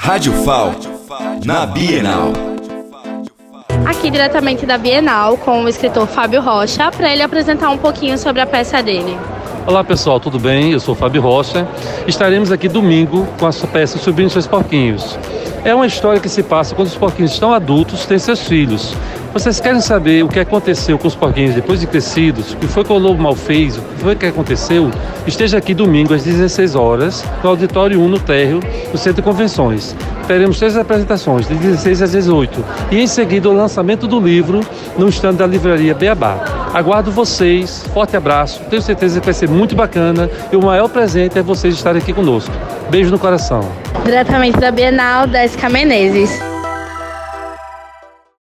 Rádio FAL, na Bienal. Aqui diretamente da Bienal com o escritor Fábio Rocha, para ele apresentar um pouquinho sobre a peça dele. Olá pessoal, tudo bem? Eu sou Fábio Rocha. Estaremos aqui domingo com a peça Subindo Seus Porquinhos. É uma história que se passa quando os porquinhos estão adultos, têm seus filhos. Vocês querem saber o que aconteceu com os porquinhos depois de crescidos? O que foi que o lobo mal fez? O que foi que aconteceu? Esteja aqui domingo às 16 horas no Auditório 1 no térreo do Centro de Convenções. Teremos três apresentações, de 16 às 18 e em seguida o lançamento do livro no stand da livraria Beabá. Aguardo vocês, forte abraço, tenho certeza que vai ser muito bacana e o maior presente é vocês estarem aqui conosco. Beijo no coração. Diretamente da Bienal, Désica Menezes.